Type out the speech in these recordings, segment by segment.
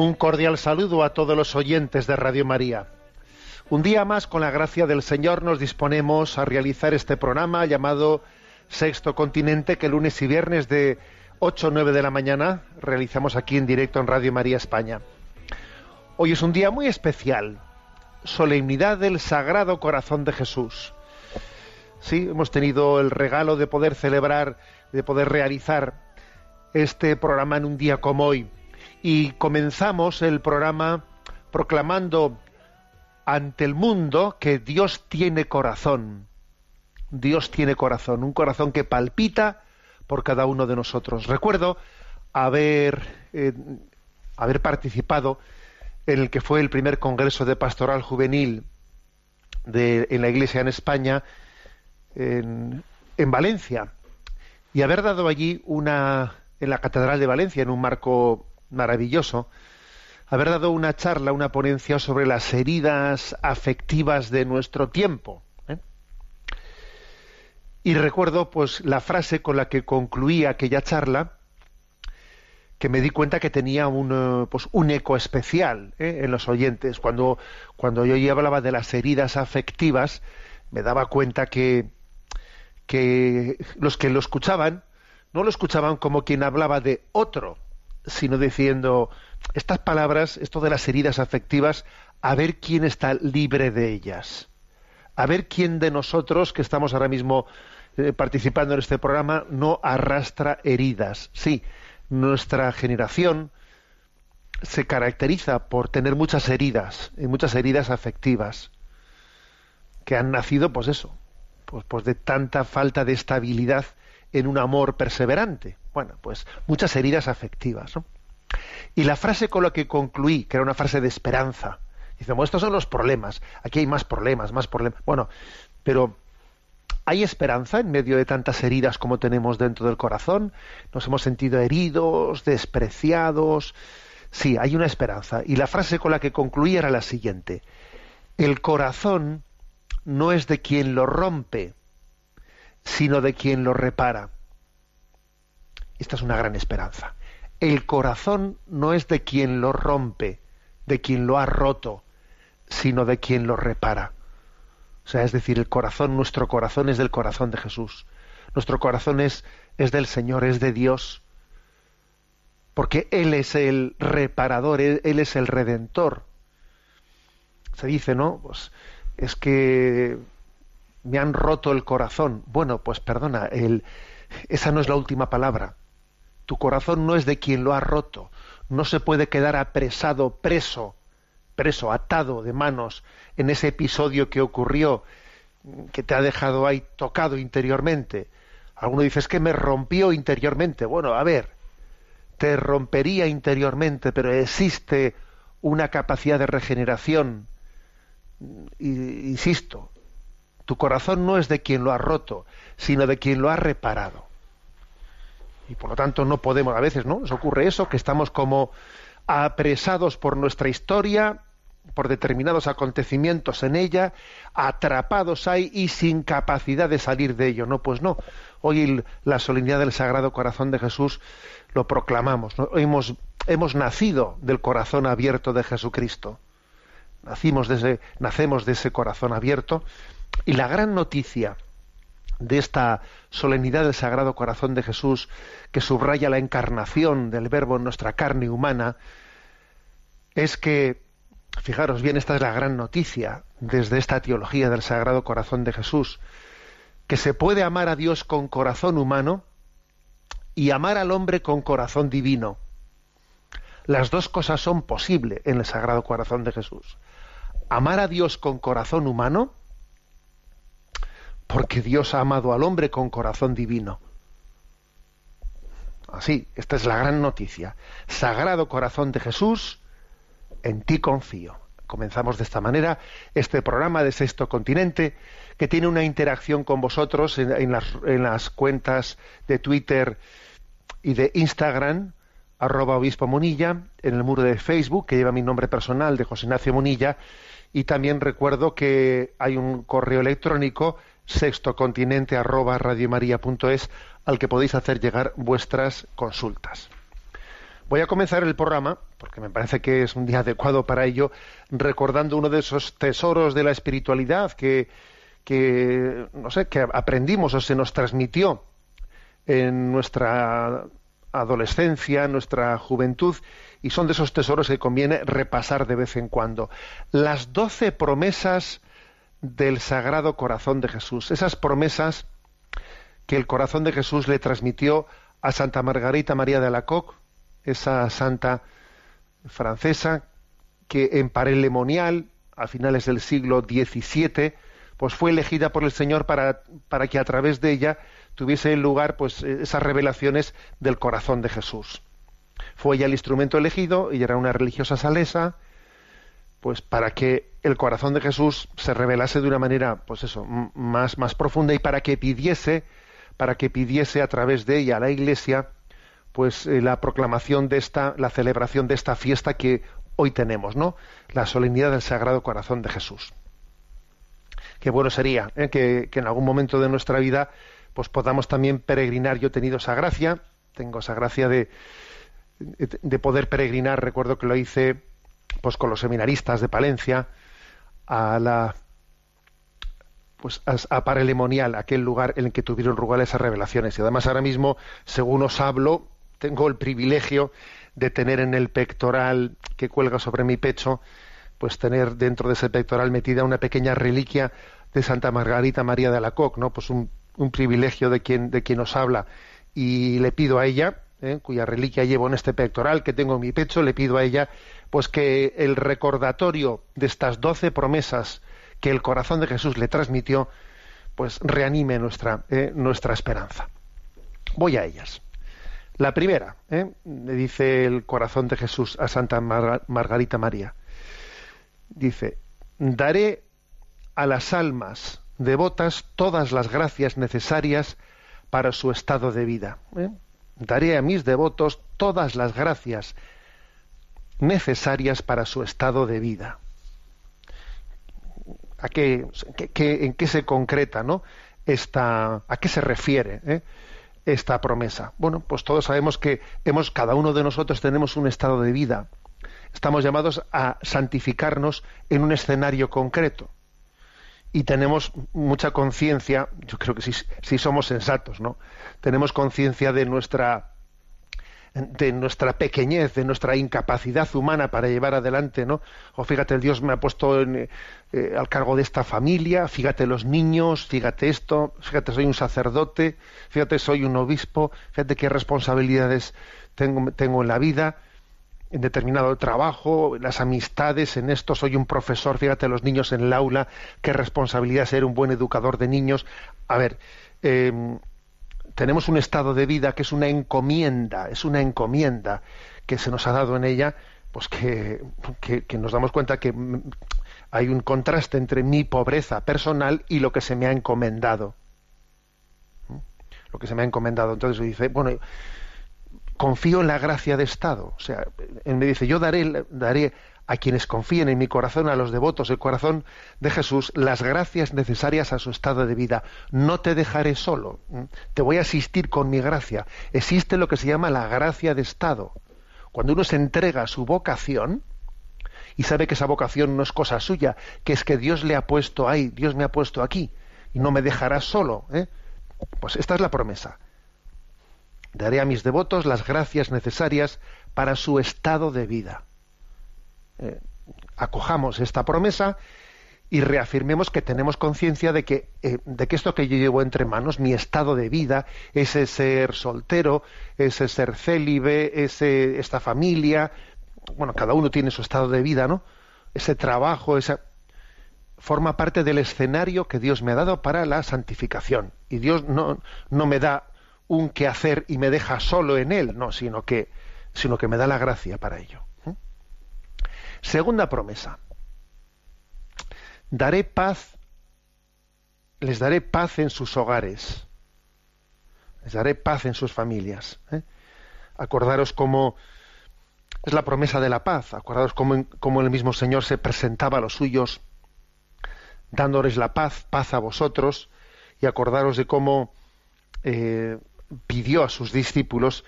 Un cordial saludo a todos los oyentes de Radio María. Un día más, con la gracia del Señor, nos disponemos a realizar este programa llamado Sexto Continente, que lunes y viernes de 8 o 9 de la mañana realizamos aquí en directo en Radio María España. Hoy es un día muy especial, solemnidad del Sagrado Corazón de Jesús. Sí, hemos tenido el regalo de poder celebrar, de poder realizar este programa en un día como hoy y comenzamos el programa proclamando ante el mundo que Dios tiene corazón. Dios tiene corazón, un corazón que palpita por cada uno de nosotros. Recuerdo haber, eh, haber participado en el que fue el primer Congreso de Pastoral Juvenil de, en la Iglesia en España, en, en Valencia, y haber dado allí una, en la Catedral de Valencia, en un marco maravilloso haber dado una charla, una ponencia sobre las heridas afectivas de nuestro tiempo. ¿eh? Y recuerdo pues la frase con la que concluí aquella charla, que me di cuenta que tenía un, eh, pues, un eco especial ¿eh? en los oyentes. Cuando, cuando yo hablaba de las heridas afectivas, me daba cuenta que, que los que lo escuchaban no lo escuchaban como quien hablaba de otro, sino diciendo estas palabras, esto de las heridas afectivas, a ver quién está libre de ellas. A ver quién de nosotros que estamos ahora mismo eh, participando en este programa no arrastra heridas. Sí, nuestra generación se caracteriza por tener muchas heridas, y muchas heridas afectivas, que han nacido, pues eso, pues, pues de tanta falta de estabilidad en un amor perseverante. Bueno, pues muchas heridas afectivas. Y la frase con la que concluí, que era una frase de esperanza, dice, bueno, estos son los problemas, aquí hay más problemas, más problemas. Bueno, pero ¿hay esperanza en medio de tantas heridas como tenemos dentro del corazón? ¿Nos hemos sentido heridos, despreciados? Sí, hay una esperanza. Y la frase con la que concluí era la siguiente. El corazón no es de quien lo rompe, sino de quien lo repara. Esta es una gran esperanza. El corazón no es de quien lo rompe, de quien lo ha roto, sino de quien lo repara. O sea, es decir, el corazón, nuestro corazón es del corazón de Jesús. Nuestro corazón es, es del Señor, es de Dios. Porque Él es el reparador, Él, él es el redentor. Se dice, ¿no? Pues es que me han roto el corazón. Bueno, pues perdona, el, esa no es la última palabra. Tu corazón no es de quien lo ha roto. No se puede quedar apresado, preso, preso, atado de manos en ese episodio que ocurrió, que te ha dejado ahí tocado interiormente. Alguno dice, es que me rompió interiormente. Bueno, a ver, te rompería interiormente, pero existe una capacidad de regeneración. insisto, tu corazón no es de quien lo ha roto, sino de quien lo ha reparado. Y por lo tanto no podemos, a veces, ¿no? Nos ocurre eso, que estamos como apresados por nuestra historia, por determinados acontecimientos en ella, atrapados ahí y sin capacidad de salir de ello. No, pues no. Hoy la solemnidad del Sagrado Corazón de Jesús lo proclamamos. Hemos, nacido del corazón abierto de Jesucristo. Nacimos nacemos de ese corazón abierto y la gran noticia de esta solemnidad del Sagrado Corazón de Jesús, que subraya la encarnación del Verbo en nuestra carne humana, es que, fijaros bien, esta es la gran noticia desde esta teología del Sagrado Corazón de Jesús, que se puede amar a Dios con corazón humano y amar al hombre con corazón divino. Las dos cosas son posibles en el Sagrado Corazón de Jesús. Amar a Dios con corazón humano porque Dios ha amado al hombre con corazón divino. Así, esta es la gran noticia. Sagrado corazón de Jesús, en ti confío. Comenzamos de esta manera este programa de Sexto Continente, que tiene una interacción con vosotros en, las, las, cuentas de Twitter y de Instagram, arroba obispo Munilla, en el muro de Facebook, que lleva mi nombre personal de José Ignacio Munilla, y también recuerdo que hay un correo electrónico sextocontinente arroba radiomaria.es al que podéis hacer llegar vuestras consultas. Voy a comenzar el programa, porque me parece que es un día adecuado para ello, recordando uno de esos tesoros de la espiritualidad que, que no sé, que aprendimos o se nos transmitió en nuestra adolescencia, en nuestra juventud, y son de esos tesoros que conviene repasar de vez en cuando. Las doce promesas del Sagrado Corazón de Jesús, esas promesas que el corazón de Jesús le transmitió a Santa Margarita María de Alacoque, esa santa francesa que en Parelemonial, a finales del siglo XVII, pues fue elegida por el Señor para, para que a través de ella tuviese lugar pues esas revelaciones del corazón de Jesús. Fue ella el instrumento elegido, y era una religiosa salesa, pues para que el corazón de Jesús se revelase de una manera, pues eso, más, más profunda y para que pidiese, para que pidiese a través de ella a la Iglesia, pues eh, la proclamación de esta, la celebración de esta fiesta que hoy tenemos, ¿no? La solemnidad del Sagrado Corazón de Jesús. Qué bueno sería ¿eh? que, en algún momento de nuestra vida, pues podamos también peregrinar. Yo he tenido esa gracia, tengo esa gracia de, de poder peregrinar. Recuerdo que lo hice pues con los seminaristas de Palencia a la pues a, Parelemonial, aquel lugar en el que tuvieron lugar esas revelaciones. Y además ahora mismo, según os hablo, tengo el privilegio de tener en el pectoral que cuelga sobre mi pecho, pues tener dentro de ese pectoral metida una pequeña reliquia de Santa Margarita María de Alacoque, ¿no? Pues un, un privilegio de quien, de quien os habla. Y le pido a ella, ¿eh? cuya reliquia llevo en este pectoral que tengo en mi pecho, le pido a ella pues que el recordatorio de estas doce promesas que el corazón de Jesús le transmitió, pues reanime nuestra, eh, nuestra esperanza. Voy a ellas. La primera, ¿eh? le dice el corazón de Jesús a Santa Margarita María, dice, daré a las almas devotas todas las gracias necesarias para su estado de vida. Daré a mis devotos todas las gracias necesarias para su estado de vida. ¿A qué, ¿En qué se concreta ¿no? a qué se refiere eh, esta promesa? Bueno, pues todos sabemos que hemos, cada uno de nosotros tenemos un estado de vida. Estamos llamados a santificarnos en un escenario concreto. Y tenemos mucha conciencia, yo creo que si, si somos sensatos, ¿no? Tenemos conciencia de nuestra de nuestra pequeñez, de nuestra incapacidad humana para llevar adelante, ¿no? O fíjate, Dios me ha puesto eh, al cargo de esta familia, fíjate los niños, fíjate esto, fíjate soy un sacerdote, fíjate soy un obispo, fíjate qué responsabilidades tengo, tengo en la vida, en determinado trabajo, las amistades, en esto soy un profesor, fíjate los niños en el aula, qué responsabilidad ser un buen educador de niños. A ver, eh, tenemos un estado de vida que es una encomienda, es una encomienda que se nos ha dado en ella, pues que, nos damos cuenta que hay un contraste entre mi pobreza personal y lo que se me ha encomendado. ¿Mm? Lo que se me ha encomendado. Entonces dice, bueno, confío en la gracia de Estado. O sea, él me dice, yo daré, daré a quienes confíen en mi corazón, a los devotos del corazón de Jesús, las gracias necesarias a su estado de vida. No te dejaré solo, te voy a asistir con mi gracia. Existe lo que se llama la gracia de estado. Cuando uno se entrega a su vocación y sabe que esa vocación no es cosa suya, que es que Dios le ha puesto ahí, Dios me ha puesto aquí y no me dejará solo. ¿eh? Pues esta es la promesa. Daré a mis devotos las gracias necesarias para su estado de vida. Eh, acojamos esta promesa y reafirmemos que tenemos conciencia de que, eh, de que esto que yo llevo entre manos, mi estado de vida, ese ser soltero, ese ser célibe, ese, esta familia, bueno, cada uno tiene su estado de vida, ¿no? Ese trabajo, esa forma parte del escenario que Dios me ha dado para la santificación. Y Dios no, no me da un quehacer y me deja solo en él, no, sino que, sino que me da la gracia para ello. ¿eh? Segunda promesa. Daré paz, les daré paz en sus hogares, les daré paz en sus familias. ¿eh? Acordaros cómo es la promesa de la paz, acordaros cómo, el mismo Señor se presentaba a los suyos, dándoles la paz, paz a vosotros, y acordaros de cómo eh, pidió a sus discípulos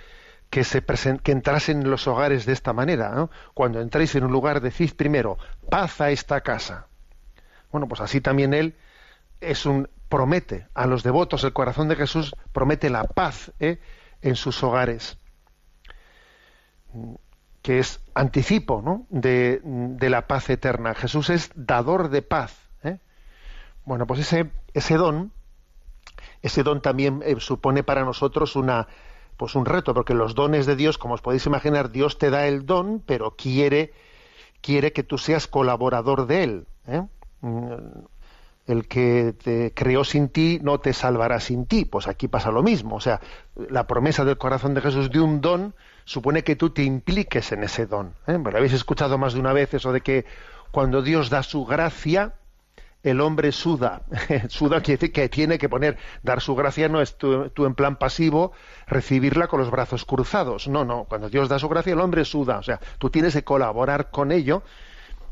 que, se que entrasen en los hogares de esta manera. Cuando entréis en un lugar, decís primero, paz a esta casa. Bueno, pues así también Él es un promete a los devotos, el corazón de Jesús promete la paz ¿eh? en sus hogares, que es anticipo ¿no? de, la paz eterna. Jesús es dador de paz. ¿eh? Bueno, pues ese don ese don también eh, supone para nosotros una pues un reto, porque los dones de Dios, como os podéis imaginar, Dios te da el don, pero quiere quiere que tú seas colaborador de él. ¿eh? Mm, el que te creó sin ti no te salvará sin ti. Pues aquí pasa lo mismo. O sea, la promesa del corazón de Jesús de un don supone que tú te impliques en ese don. ¿eh? Pero habéis escuchado más de una vez eso de que cuando Dios da su gracia, el hombre suda. suda quiere decir que tiene que poner, dar su gracia no es tú, en plan pasivo, recibirla con los brazos cruzados. No, no, cuando Dios da su gracia el hombre suda. O sea, tú tienes que colaborar con ello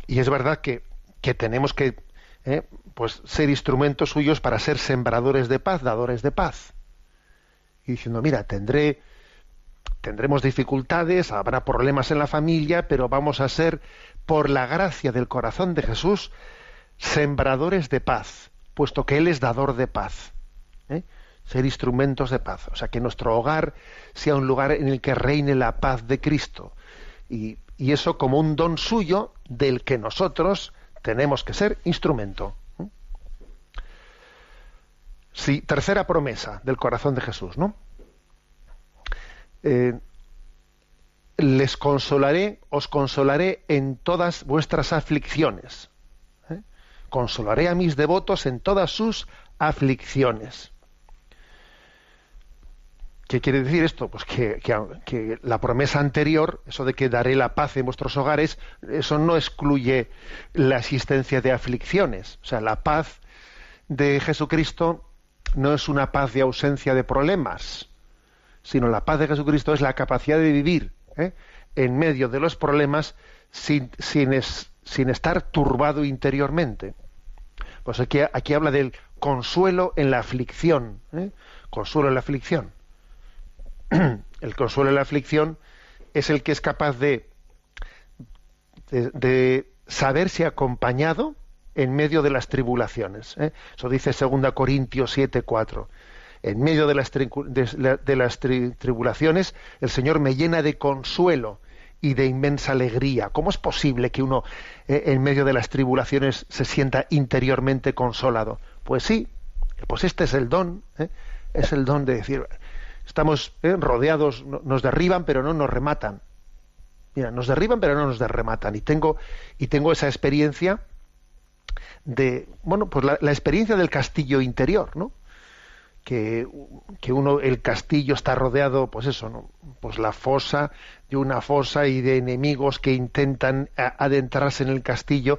y es verdad que, que tenemos que eh, pues ser instrumentos suyos para ser sembradores de paz, dadores de paz. Y diciendo, mira, tendré, tendremos dificultades, habrá problemas en la familia, pero vamos a ser, por la gracia del corazón de Jesús, sembradores de paz, puesto que Él es dador de paz. ¿eh? Ser instrumentos de paz. O sea, que nuestro hogar sea un lugar en el que reine la paz de Cristo. Y, eso como un don suyo del que nosotros tenemos que ser instrumento. ¿eh? Sí, tercera promesa del corazón de Jesús, ¿no? Eh, les consolaré, os consolaré en todas vuestras aflicciones consolaré a mis devotos en todas sus aflicciones. ¿Qué quiere decir esto? Pues que, la promesa anterior, eso de que daré la paz en vuestros hogares, eso no excluye la existencia de aflicciones. O sea, la paz de Jesucristo no es una paz de ausencia de problemas, sino la paz de Jesucristo es la capacidad de vivir ¿eh? en medio de los problemas sin, sin, sin estar turbado interiormente. Pues aquí, aquí habla del consuelo en la aflicción. ¿eh? Consuelo en la aflicción. El consuelo en la aflicción es el que es capaz de, de, saberse acompañado en medio de las tribulaciones. ¿eh? Eso dice 2 Corintios 7, 4. En medio de las, de las tribulaciones, el Señor me llena de consuelo y de inmensa alegría. ¿Cómo es posible que uno eh, en medio de las tribulaciones se sienta interiormente consolado? Pues sí, pues este es el don, ¿eh? es el don de decir, estamos eh, rodeados, nos derriban pero no nos rematan. Mira, nos derriban pero no nos rematan. Y tengo, y tengo esa experiencia de, bueno, pues la, la experiencia del castillo interior, ¿no? Que, uno, el castillo está rodeado, pues eso, ¿no? pues la fosa, de una fosa y de enemigos que intentan adentrarse en el castillo,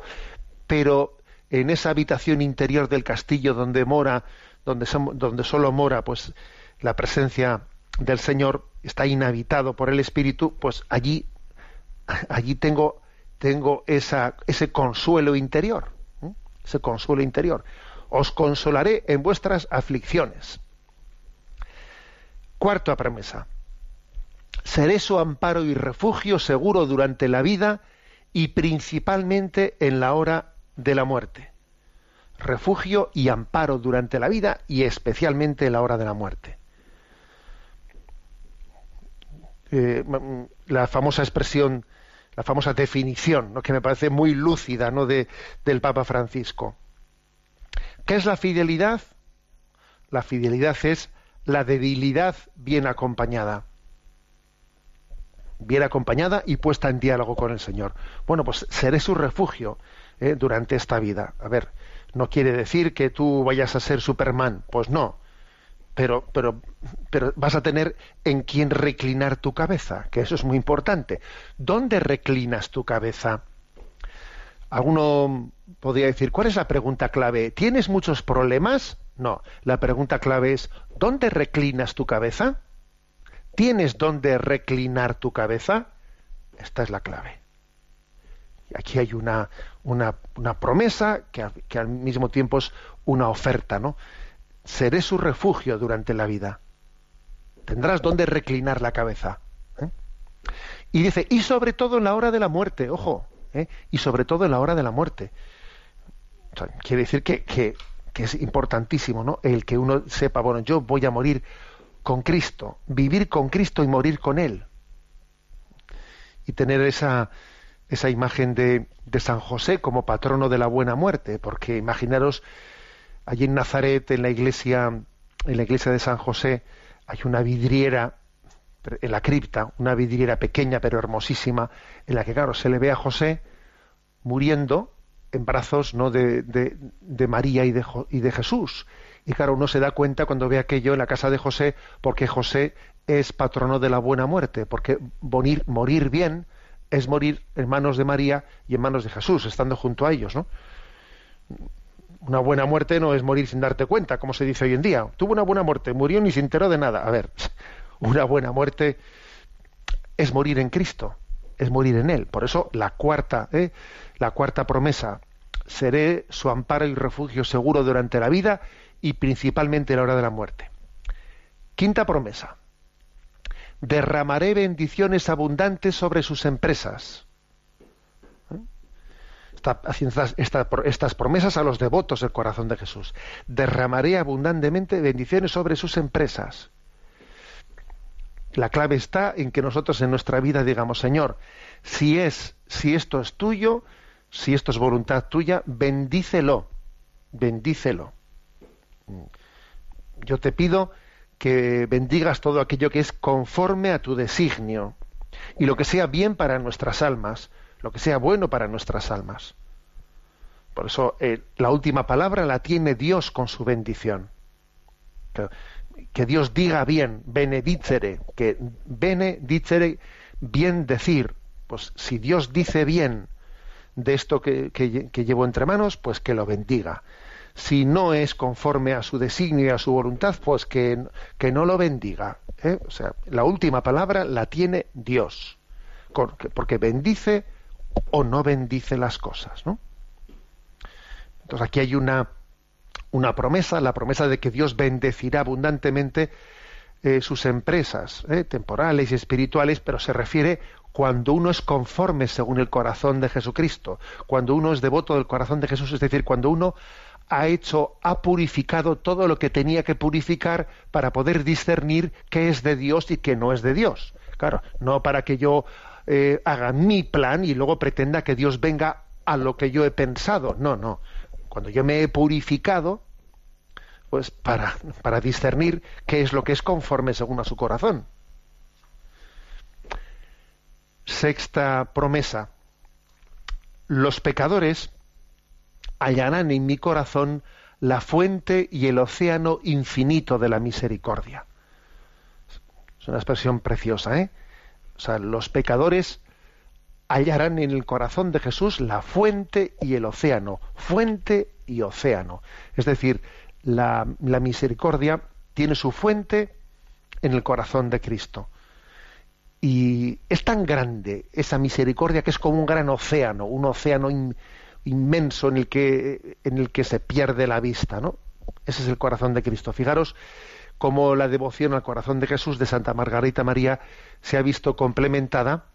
pero en esa habitación interior del castillo donde mora, donde, donde solo mora, pues la presencia del Señor está inhabitado por el Espíritu, pues allí, allí tengo, tengo esa, ese consuelo interior, ese consuelo interior os consolaré en vuestras aflicciones. Cuarta promesa. Seré su amparo y refugio seguro durante la vida y principalmente en la hora de la muerte. Refugio y amparo durante la vida y especialmente en la hora de la muerte. Eh, la famosa expresión, la famosa definición, que me parece muy lúcida ¿no? de, del Papa Francisco. ¿Qué es la fidelidad? La fidelidad es la debilidad bien acompañada. Bien acompañada y puesta en diálogo con el Señor. Bueno, pues seré su refugio eh, durante esta vida. A ver, no quiere decir que tú vayas a ser Superman, pues no. pero, pero, pero vas a tener en quién reclinar tu cabeza, que eso es muy importante. ¿Dónde reclinas tu cabeza? Alguno podría decir, ¿cuál es la pregunta clave? ¿Tienes muchos problemas? No, la pregunta clave es, ¿dónde reclinas tu cabeza? ¿Tienes dónde reclinar tu cabeza? Esta es la clave. Aquí hay una, una, promesa que, que, al mismo tiempo es una oferta, ¿no? Seré su refugio durante la vida. Tendrás dónde reclinar la cabeza. ¿eh? Y dice, y sobre todo en la hora de la muerte, ojo, ¿eh? y sobre todo en la hora de la muerte. quiere decir que, que, es importantísimo, ¿no? El que uno sepa, bueno, yo voy a morir con Cristo, vivir con Cristo y morir con Él. Y tener esa, esa imagen de, de San José como patrono de la buena muerte, porque imaginaros, allí en Nazaret, en la iglesia, en la iglesia de San José, hay una vidriera en la cripta, una vidriera pequeña pero hermosísima, en la que, claro, se le ve a José muriendo en brazos ¿no? de, de, María y de, y de Jesús. Y claro, uno se da cuenta cuando ve aquello en la casa de José, porque José es patrono de la buena muerte, porque morir, morir bien es morir en manos de María y en manos de Jesús, estando junto a ellos, ¿no? Una buena muerte no es morir sin darte cuenta, como se dice hoy en día. Tuvo una buena muerte, murió ni se enteró de nada. A ver, una buena muerte es morir en Cristo, es morir en Él. Por eso la cuarta, ¿eh? la cuarta promesa, seré su amparo y refugio seguro durante la vida y principalmente en la hora de la muerte. Quinta promesa, derramaré bendiciones abundantes sobre sus empresas. ¿Eh? Estas promesas a los devotos del corazón de Jesús. Derramaré abundantemente bendiciones sobre sus empresas. La clave está en que nosotros en nuestra vida digamos, Señor, si es, si esto es tuyo, si esto es voluntad tuya, bendícelo, bendícelo. Yo te pido que bendigas todo aquello que es conforme a tu designio y lo que sea bien para nuestras almas, lo que sea bueno para nuestras almas. Por eso eh, la última palabra la tiene Dios con su bendición que Dios diga bien, benedicere, que benedicere, bien decir. Pues si Dios dice bien de esto que, llevo entre manos, pues que lo bendiga. Si no es conforme a su designio y a su voluntad, pues que, que no lo bendiga. ¿eh? O sea, la última palabra la tiene Dios, porque bendice o no bendice las cosas. ¿no? Entonces aquí hay una, una promesa, la promesa de que Dios bendecirá abundantemente eh, sus empresas eh, temporales y espirituales, pero se refiere cuando uno es conforme según el corazón de Jesucristo, cuando uno es devoto del corazón de Jesús, es decir, cuando uno ha hecho, ha purificado todo lo que tenía que purificar para poder discernir qué es de Dios y qué no es de Dios. Claro, no para que yo eh, haga mi plan y luego pretenda que Dios venga a lo que yo he pensado. No, no cuando yo me he purificado, pues para, para discernir qué es lo que es conforme según a su corazón. Sexta promesa. Los pecadores hallarán en mi corazón la fuente y el océano infinito de la misericordia. Es una expresión preciosa, ¿eh? O sea, los pecadores hallarán en el corazón de Jesús la fuente y el océano, fuente y océano. Es decir, la, misericordia tiene su fuente en el corazón de Cristo. Y es tan grande esa misericordia que es como un gran océano, un océano inmenso en el, que, en el que se pierde la vista, ¿no? Ese es el corazón de Cristo. Fijaros cómo la devoción al corazón de Jesús de Santa Margarita María se ha visto complementada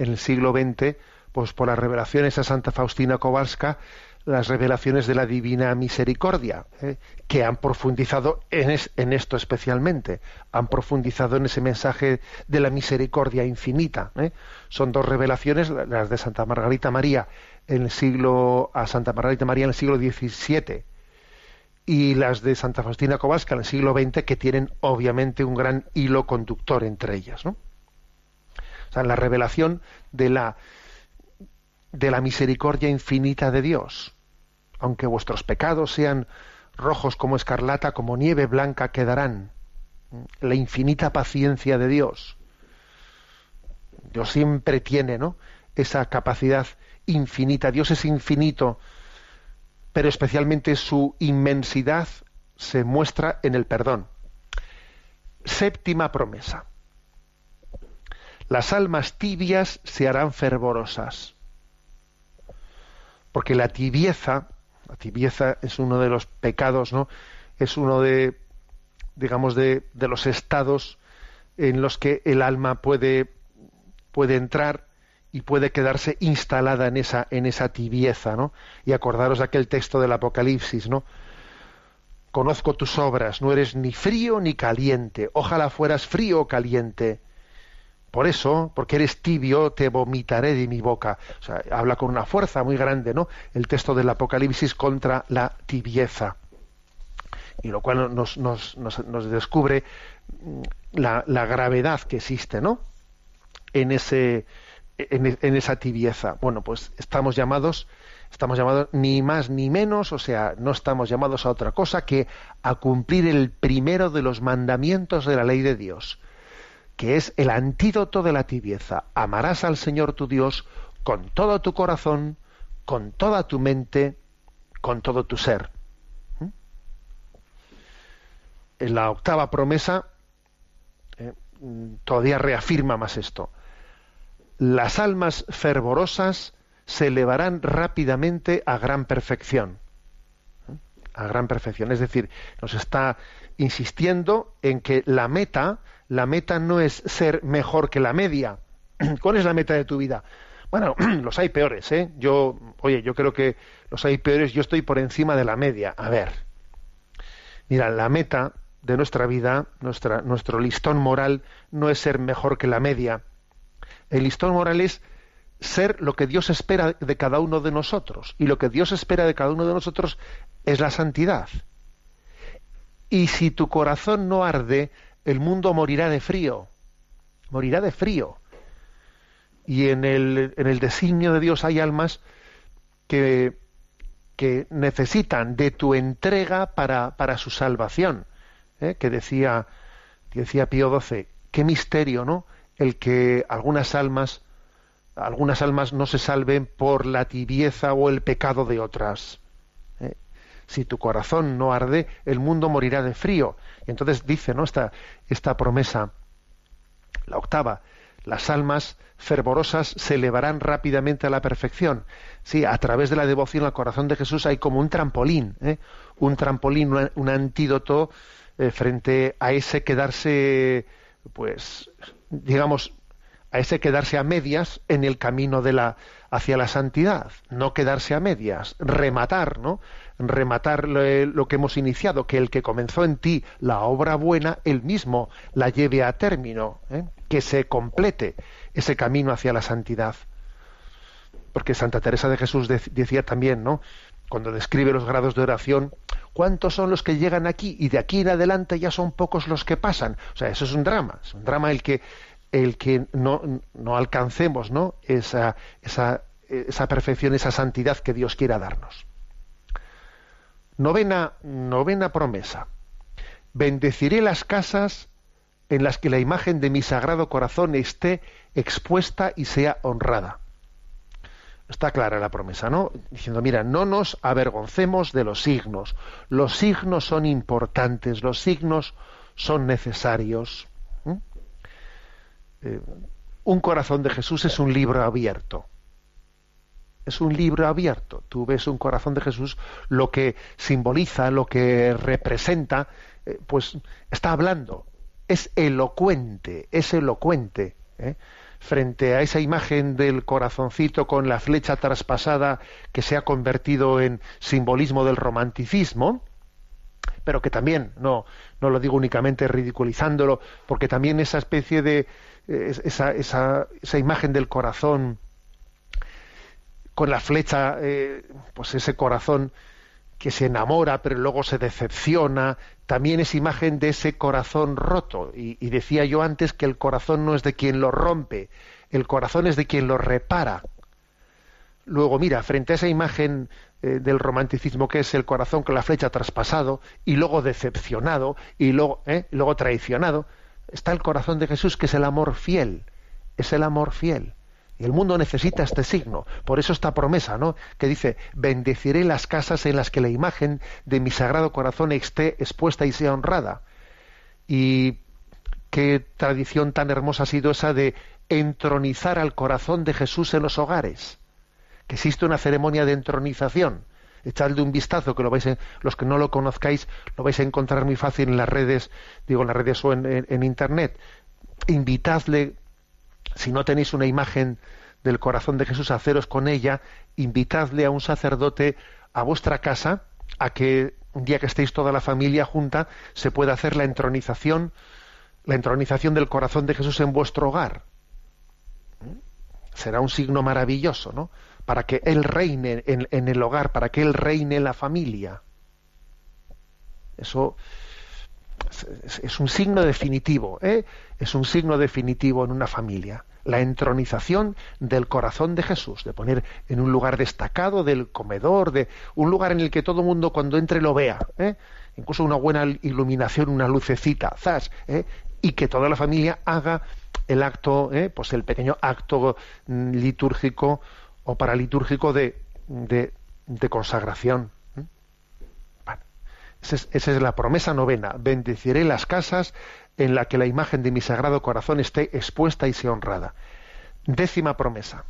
en el siglo XX, pues por las revelaciones a Santa Faustina Kowalska, las revelaciones de la Divina Misericordia, ¿eh? que han profundizado en, esto especialmente, han profundizado en ese mensaje de la misericordia infinita. ¿eh? Son dos revelaciones, las de Santa Margarita María en el siglo a Santa Margarita María en el siglo XVII y las de Santa Faustina Kowalska en el siglo XX, que tienen obviamente un gran hilo conductor entre ellas. ¿no? O sea, la revelación de la, de la misericordia infinita de Dios. Aunque vuestros pecados sean rojos como escarlata, como nieve blanca quedarán. la infinita paciencia de Dios. Dios siempre tiene, ¿no? Esa capacidad infinita. Dios es infinito, pero especialmente su inmensidad se muestra en el perdón. Séptima promesa. Las almas tibias se harán fervorosas. Porque la tibieza, la tibieza es uno de los pecados, ¿no? Es uno de, digamos, de, los estados en los que el alma puede, puede entrar y puede quedarse instalada en esa, en esa tibieza, ¿no? Y acordaros de aquel texto del Apocalipsis, ¿no? Conozco tus obras, no eres ni frío ni caliente. Ojalá fueras frío o caliente. Por eso, porque eres tibio, te vomitaré de mi boca. O sea, habla con una fuerza muy grande, ¿no? El texto del Apocalipsis contra la tibieza. Y lo cual nos, descubre mm, la, gravedad que existe, ¿no? En ese, en esa tibieza. Bueno, pues estamos llamados Estamos llamados ni más ni menos, o sea, no estamos llamados a otra cosa que a cumplir el primero de los mandamientos de la ley de Dios, que es el antídoto de la tibieza. Amarás al Señor tu Dios con todo tu corazón, con toda tu mente, con todo tu ser. ¿Mm? En la octava promesa eh, todavía reafirma más esto. Las almas fervorosas se elevarán rápidamente a gran perfección. ¿eh? A gran perfección. Es decir, nos está insistiendo en que la meta, la meta no es ser mejor que la media. ¿Cuál es la meta de tu vida? Bueno, los hay peores, ¿eh? Yo, oye, yo creo que los hay peores, yo estoy por encima de la media. A ver, mira, la meta de nuestra vida, nuestra, nuestro listón moral, no es ser mejor que la media. El listón moral es ser lo que Dios espera de cada uno de nosotros. Y lo que Dios espera de cada uno de nosotros es la santidad. Y si tu corazón no arde, el mundo morirá de frío. Morirá de frío. Y en el, en el designio de Dios hay almas que, que necesitan de tu entrega para, para su salvación. ¿eh? Que decía, decía Pío XII, qué misterio, ¿no? El que algunas almas algunas almas no se salven por la tibieza o el pecado de otras. Si tu corazón no arde, el mundo morirá de frío. Y entonces dice ¿no? esta, esta promesa, la octava, las almas fervorosas se elevarán rápidamente a la perfección. Sí, a través de la devoción al corazón de Jesús hay como un trampolín, ¿eh? un trampolín, un, antídoto eh, frente a ese quedarse, pues, digamos, a ese quedarse a medias en el camino de la hacia la santidad, no quedarse a medias, rematar, ¿no? Rematar lo, que hemos iniciado, que el que comenzó en ti la obra buena, él mismo la lleve a término, ¿eh? que se complete ese camino hacia la santidad. Porque Santa Teresa de Jesús decía también, ¿no? Cuando describe los grados de oración, ¿cuántos son los que llegan aquí? Y de aquí en adelante ya son pocos los que pasan. O sea, eso es un drama, es un drama el que el que no, no alcancemos ¿no? Esa, esa, esa, perfección, esa santidad que Dios quiera darnos. Novena, novena promesa. Bendeciré las casas en las que la imagen de mi sagrado corazón esté expuesta y sea honrada. Está clara la promesa, ¿no? Diciendo, mira, no nos avergoncemos de los signos. Los signos son importantes, los signos son necesarios. Eh, un corazón de Jesús es un libro abierto. Es un libro abierto. Tú ves un corazón de Jesús, lo que simboliza, lo que representa, eh, pues está hablando. Es elocuente, es elocuente. ¿eh? Frente a esa imagen del corazoncito con la flecha traspasada que se ha convertido en simbolismo del romanticismo, pero que también, no, no lo digo únicamente ridiculizándolo, porque también esa especie de, esa, esa, esa imagen del corazón con la flecha, eh, pues ese corazón que se enamora pero luego se decepciona, también es imagen de ese corazón roto. Y, decía yo antes que el corazón no es de quien lo rompe, el corazón es de quien lo repara. luego, mira, frente a esa imagen eh, del romanticismo que es el corazón con la flecha traspasado y luego decepcionado y luego, eh, luego traicionado, está el corazón de Jesús que es el amor fiel, es el amor fiel. Y el mundo necesita este signo. Por eso esta promesa, ¿no? Que dice, bendeciré las casas en las que la imagen de mi sagrado corazón esté expuesta y sea honrada. Y qué tradición tan hermosa ha sido esa de entronizar al corazón de Jesús en los hogares. Que existe una ceremonia de entronización. Echadle un vistazo, que lo vais los que no lo conozcáis, lo vais a encontrar muy fácil en las redes, digo en las redes o en, internet. Invitadle, si no tenéis una imagen del corazón de Jesús, haceros con ella, invitadle a un sacerdote a vuestra casa a que un día que estéis toda la familia junta se pueda hacer la entronización, la entronización del corazón de Jesús en vuestro hogar. Será un signo maravilloso, ¿no? para que Él reine en, el hogar, para que Él reine en la familia. Eso es, un signo definitivo, ¿eh? es un signo definitivo en una familia. La entronización del corazón de Jesús, de poner en un lugar destacado del comedor, de un lugar en el que todo el mundo cuando entre lo vea, ¿eh? incluso una buena iluminación, una lucecita, zas, ¿eh? Y que toda la familia haga el acto, ¿eh? pues el pequeño acto mm, litúrgico o paralitúrgico de, de, de consagración. esa, es, la promesa novena. Bendeciré las casas en la que la imagen de mi sagrado corazón esté expuesta y sea honrada. Décima promesa.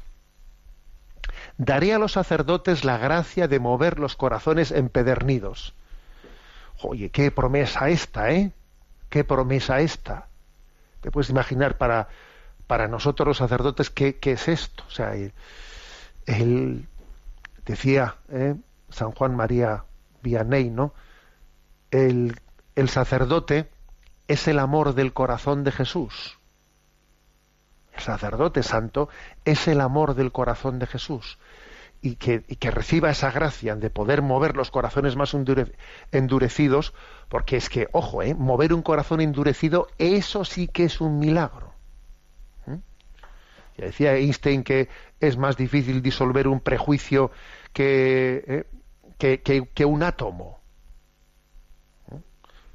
Daré a los sacerdotes la gracia de mover los corazones empedernidos. Oye, qué promesa esta, ¿eh? Qué promesa esta. Te puedes imaginar para, para nosotros los sacerdotes qué, qué es esto. O sea, él decía ¿eh? San Juan María Vianney, ¿no? El, el, sacerdote es el amor del corazón de Jesús. El sacerdote santo es el amor del corazón de Jesús. Y que, y que reciba esa gracia de poder mover los corazones más endurecidos, porque es que, ojo, ¿eh? mover un corazón endurecido, eso sí que es un milagro decía Einstein que es más difícil disolver un prejuicio que, eh, que, un átomo.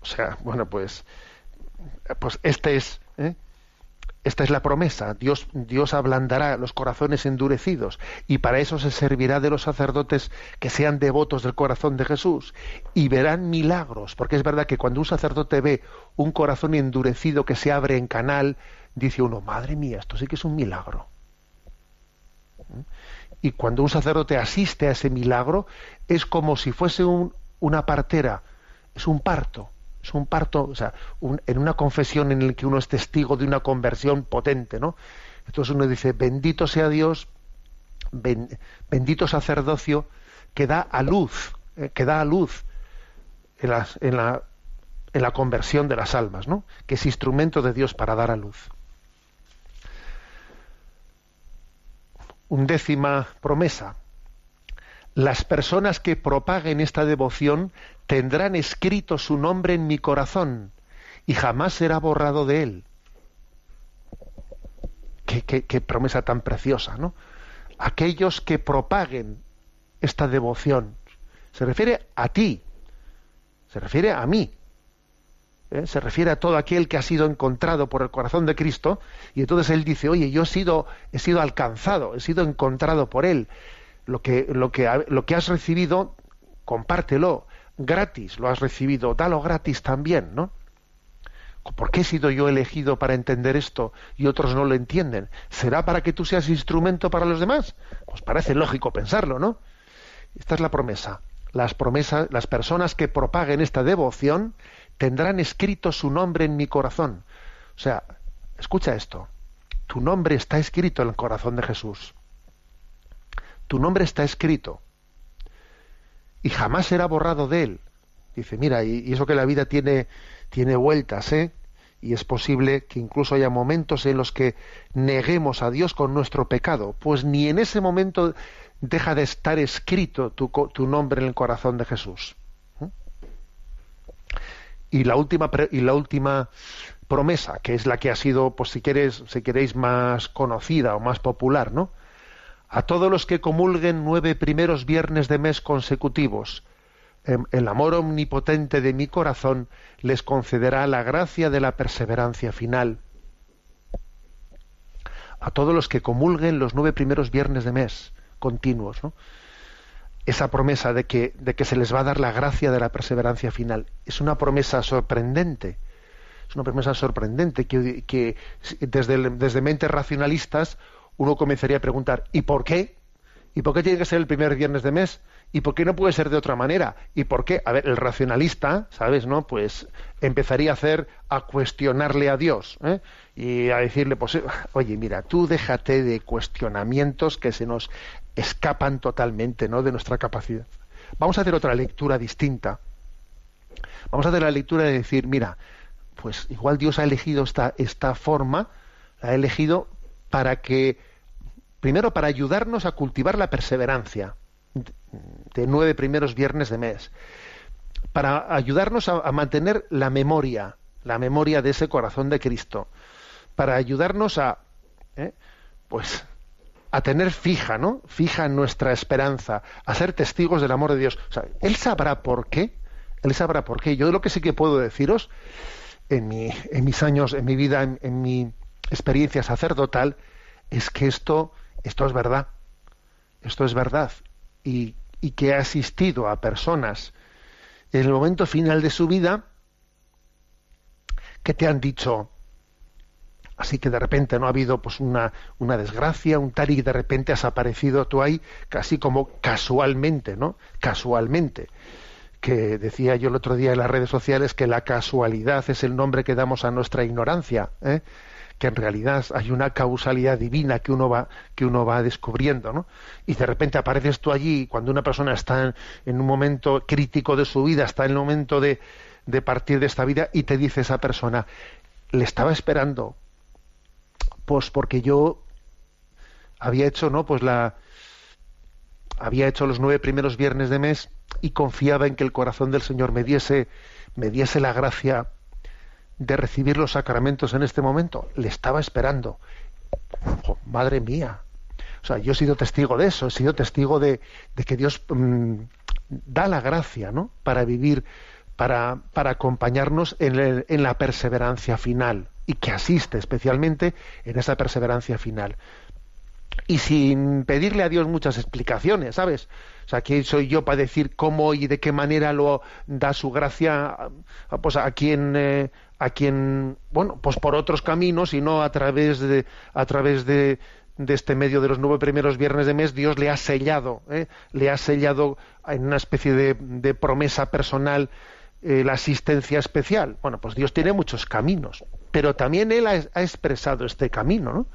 O sea, bueno, pues, pues este es, ¿eh? Esta es la promesa. Dios, Dios ablandará los corazones endurecidos y para eso se servirá de los sacerdotes que sean devotos del corazón de Jesús y verán milagros, porque es verdad que cuando un sacerdote ve un corazón endurecido que se abre en canal, dice uno, madre mía, esto sí que es un milagro. Y cuando un sacerdote asiste a ese milagro, es como si fuese una partera, es un parto, es un parto, o sea, en una confesión en la que uno es testigo de una conversión potente, ¿no? Entonces uno dice, bendito sea Dios, bendito sacerdocio que da a luz, eh, que da a luz en, en, la, en la conversión de las almas, ¿no? Que es instrumento de Dios para dar a luz. Undécima promesa. Las personas que propaguen esta devoción tendrán escrito su nombre en mi corazón y jamás será borrado de él. Qué, qué promesa tan preciosa, ¿no? Aquellos que propaguen esta devoción. Se refiere a ti, se refiere a mí, ¿eh? se refiere a todo aquel que ha sido encontrado por el corazón de Cristo, y entonces él dice, oye, yo he sido, he sido alcanzado, he sido encontrado por él. Lo que, lo que, lo que has recibido, compártelo, gratis lo has recibido, dalo gratis también, ¿no? ¿Por qué he sido yo elegido para entender esto y otros no lo entienden? ¿Será para que tú seas instrumento para los demás? Pues parece lógico pensarlo, ¿no? Esta es la promesa. Las promesas, las personas que propaguen esta devoción tendrán escrito su nombre en mi corazón. O sea, escucha esto. Tu nombre está escrito en el corazón de Jesús. Tu nombre está escrito. Y jamás será borrado de él. Dice, mira, y, eso que la vida tiene, tiene vueltas, ¿eh? Y es posible que incluso haya momentos en los que neguemos a Dios con nuestro pecado. Pues ni en ese momento deja de estar escrito tu, nombre en el corazón de Jesús. Y la última, y la última promesa, que es la que ha sido, pues si, quieres, si queréis, más conocida o más popular, ¿no? A todos los que comulguen nueve primeros viernes de mes consecutivos, em, el amor omnipotente de mi corazón les concederá la gracia de la perseverancia final. A todos los que comulguen los nueve primeros viernes de mes continuos, esa promesa de que, de que se les va a dar la gracia de la perseverancia final. Es una promesa sorprendente. Es una promesa sorprendente que, desde, desde mentes racionalistas uno comenzaría a preguntar, ¿y por qué? ¿Y por qué tiene que ser el primer viernes de mes? ¿Y por qué no puede ser de otra manera? ¿Y por qué? A ver, el racionalista, ¿sabes? ¿No? Pues empezaría a hacer, a cuestionarle a Dios, ¿eh? Y a decirle, pues, oye, mira, tú déjate de cuestionamientos que se nos escapan totalmente, ¿no? De nuestra capacidad. Vamos a hacer otra lectura distinta. Vamos a hacer la lectura de decir, mira, pues igual Dios ha elegido esta, esta forma, la ha elegido para que, primero, para ayudarnos a cultivar la perseverancia de nueve primeros viernes de mes, para ayudarnos a, mantener la memoria, la memoria de ese corazón de Cristo, para ayudarnos a, ¿eh? pues, a tener fija, ¿no? Fija nuestra esperanza, a ser testigos del amor de Dios. él sabrá por qué, él sabrá por qué. Yo lo que sí que puedo deciros en, mi, en mis años, en mi vida, en mi experiencia sacerdotal es que esto, esto es verdad. Esto es verdad. Y, y que ha asistido a personas en el momento final de su vida que te han dicho, así que de repente no ha habido pues una, una desgracia, un tal y de repente has aparecido tú ahí casi como casualmente, ¿no? Casualmente. Que decía yo el otro día en las redes sociales que la casualidad es el nombre que damos a nuestra ignorancia. ¿eh? Que en realidad hay una causalidad divina que uno va que uno va descubriendo ¿no? y de repente apareces tú allí cuando una persona está en, un momento crítico de su vida está en el momento de, de partir de esta vida y te dice esa persona le estaba esperando pues porque yo había hecho no pues la había hecho los nueve primeros viernes de mes y confiaba en que el corazón del Señor me diese me diese la gracia de recibir los sacramentos en este momento. Le estaba esperando. madre mía. O sea, yo he sido testigo de eso, he sido testigo de, que Dios mm, da la gracia, ¿no? Para vivir, para, para acompañarnos en, en la perseverancia final y que asiste especialmente en esa perseverancia final. Y sin pedirle a Dios muchas explicaciones, ¿sabes? O sea, ¿quién soy yo para decir cómo y de qué manera lo da su gracia pues, a quien, eh, a quien, bueno, pues por otros caminos y no a través de, a través de, de este medio de los nueve primeros viernes de mes, Dios le ha sellado, ¿eh? le ha sellado en una especie de, promesa personal eh, la asistencia especial. Bueno, pues Dios tiene muchos caminos, pero también Él ha, ha expresado este camino, ¿no?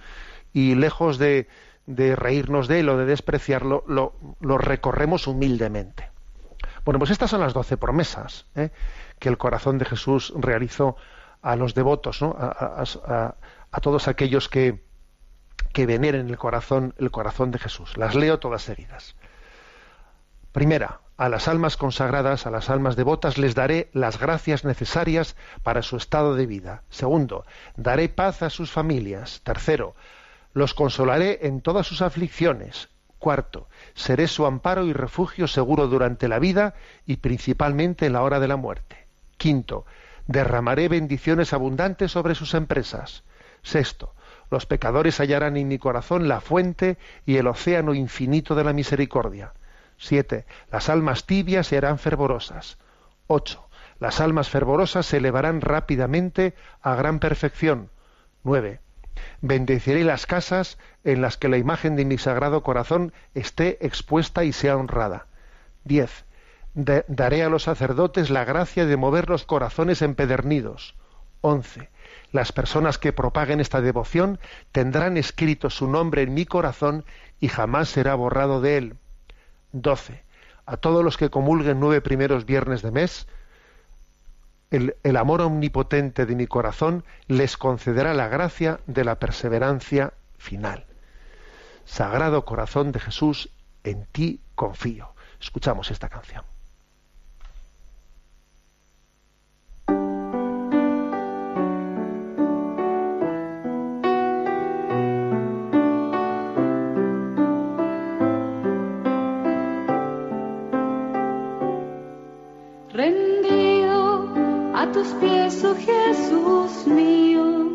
Y lejos de, de reírnos de él o de despreciarlo, lo, lo recorremos humildemente. Bueno, pues estas son las doce promesas ¿eh? Que el corazón de Jesús realizó a los devotos, a, todos aquellos que, que veneren el corazón, el corazón de Jesús. Las leo todas seguidas. Primera, a las almas consagradas, a las almas devotas, les daré las gracias necesarias para su estado de vida. Segundo, daré paz a sus familias. Tercero, los consolaré en todas sus aflicciones. Cuarto, seré su amparo y refugio seguro durante la vida y principalmente en la hora de la muerte. Quinto, derramaré bendiciones abundantes sobre sus empresas. Sexto, los pecadores hallarán en mi corazón la fuente y el océano infinito de la misericordia. Siete, las almas tibias serán fervorosas. Ocho, las almas fervorosas se elevarán rápidamente a gran perfección. Nueve, Bendeciré las casas en las que la imagen de mi sagrado corazón esté expuesta y sea honrada. 10. daré a los sacerdotes la gracia de mover los corazones empedernidos. 11. Las personas que propaguen esta devoción tendrán escrito su nombre en mi corazón y jamás será borrado de él. 12. A todos los que comulguen nueve primeros viernes de mes, el, amor omnipotente de mi corazón les concederá la gracia de la perseverancia final. Sagrado corazón de Jesús, en ti confío. Escuchamos esta canción. Tus pies, oh Jesús mío,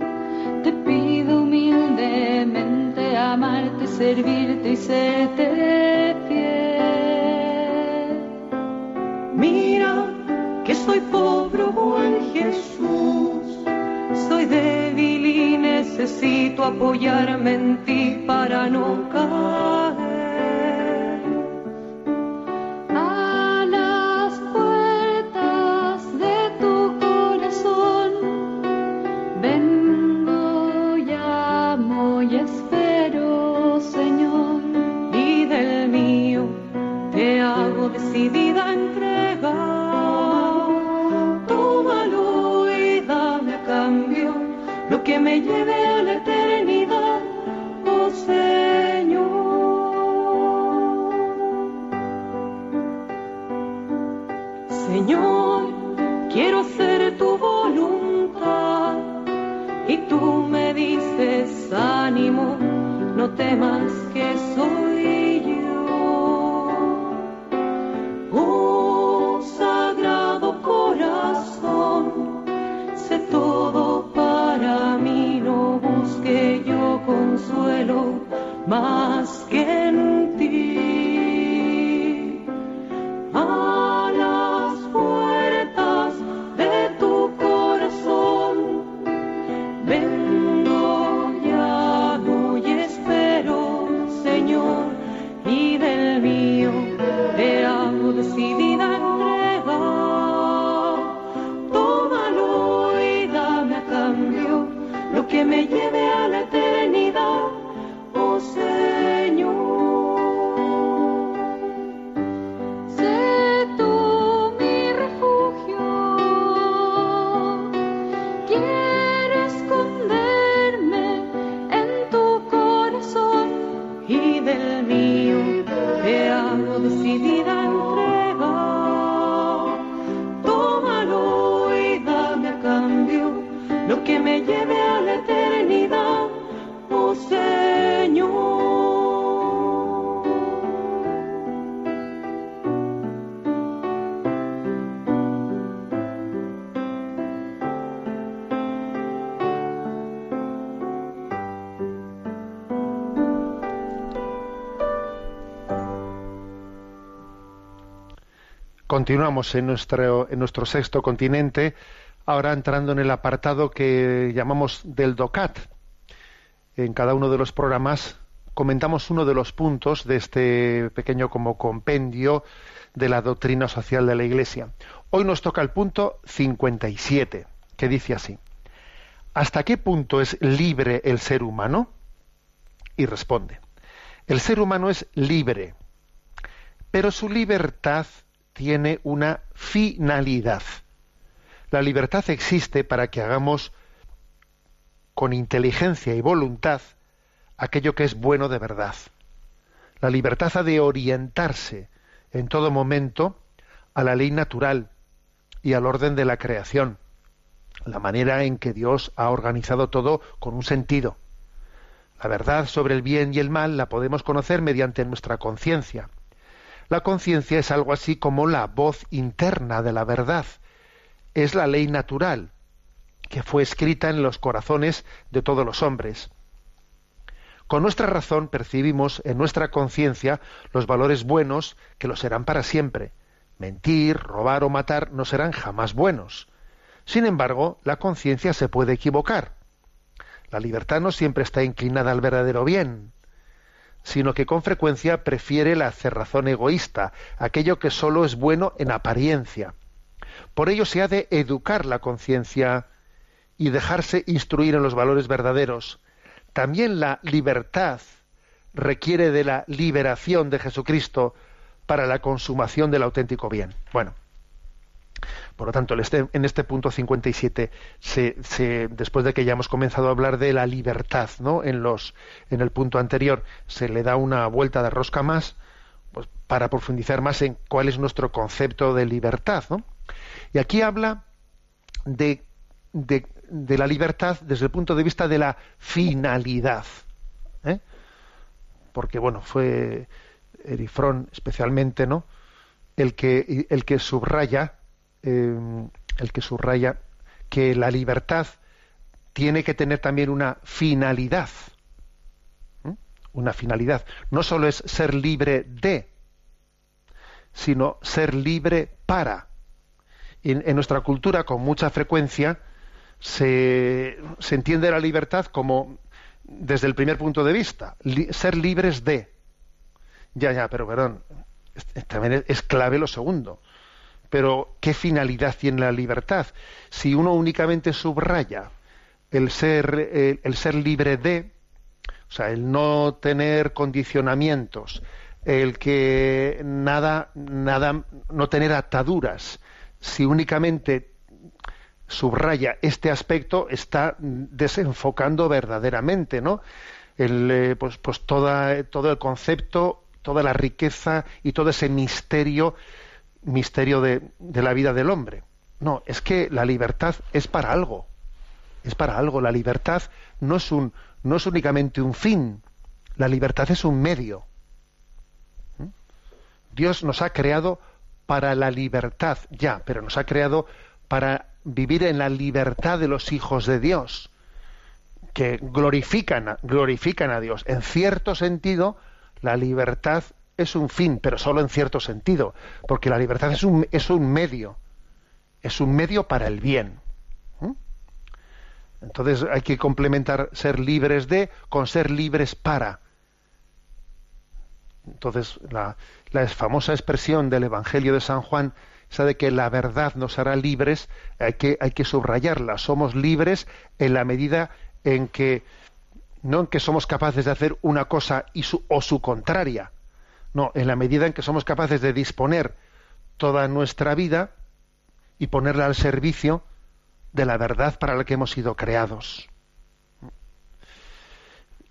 te pido humildemente amarte, servirte y serte fiel. Mira que soy pobre, oh buen Jesús, soy débil y necesito apoyarme en ti para no caer. Continuamos en nuestro, sexto continente, ahora entrando en el apartado que llamamos del DOCAT. En cada uno de los programas comentamos uno de los puntos de este pequeño como compendio de la doctrina social de la Iglesia. Hoy nos toca el punto 57, que dice así. ¿Hasta qué punto es libre el ser humano? Y responde, el ser humano es libre, pero su libertad tiene una finalidad. La libertad existe para que hagamos con inteligencia y voluntad aquello que es bueno de verdad. La libertad ha de orientarse en todo momento a la ley natural y al orden de la creación, la manera en que Dios ha organizado todo con un sentido. La verdad sobre el bien y el mal la podemos conocer mediante nuestra conciencia. La conciencia es algo así como la voz interna de la verdad. Es la ley natural que fue escrita en los corazones de todos los hombres. Con nuestra razón percibimos en nuestra conciencia los valores buenos que lo serán para siempre. Mentir, robar o matar no serán jamás buenos. Sin embargo, la conciencia se puede equivocar. La libertad no siempre está inclinada al verdadero bien, sino que con frecuencia prefiere la cerrazón egoísta, aquello que solo es bueno en apariencia. Por ello se ha de educar la conciencia y dejarse instruir en los valores verdaderos. También la libertad requiere de la liberación de Jesucristo para la consumación del auténtico bien. Bueno, por lo tanto, en este punto 57, se, se, después de que ya hemos comenzado a hablar de la libertad, ¿no? En el punto anterior, se le da una vuelta de rosca más, pues, para profundizar más en cuál es nuestro concepto de libertad. Y aquí habla de la libertad desde el punto de vista de la finalidad, ¿eh? porque bueno, fue Erifrón especialmente, ¿no? El que, el que subraya eh, el que subraya que la libertad tiene que tener también una finalidad. Una finalidad. No solo es ser libre de, sino ser libre para. En, nuestra cultura, con mucha frecuencia, se, se, entiende la libertad como desde el primer punto de vista, ser libres de. Ya, ya, pero perdón, también es clave lo segundo. Pero, ¿qué finalidad tiene la libertad? Si uno únicamente subraya el ser, el, ser libre de, o sea, el no tener condicionamientos, el que nada, nada, no tener ataduras, si únicamente subraya este aspecto, está desenfocando verdaderamente, ¿no? El, eh, pues, pues toda, todo el concepto, toda la riqueza y todo ese misterio, misterio de, la vida del hombre. No, es que la libertad es para algo es para algo. La libertad no es, un, no es únicamente un fin, la libertad es un medio. ¿Mm? Dios nos ha creado para la libertad, ya, pero nos ha creado para vivir en la libertad de los hijos de Dios, que glorifican, glorifican a Dios. En cierto sentido, la libertad es un fin, pero solo en cierto sentido, porque la libertad es un, es un medio, es un medio para el bien. Entonces hay que complementar ser libres de con ser libres para. Entonces la, famosa expresión del Evangelio de San Juan, esa de que la verdad nos hará libres, hay que, hay que subrayarla. Somos libres en la medida en que no en que somos capaces de hacer una cosa y su, o su contraria, no, en la medida en que somos capaces de disponer toda nuestra vida y ponerla al servicio de la verdad para la que hemos sido creados.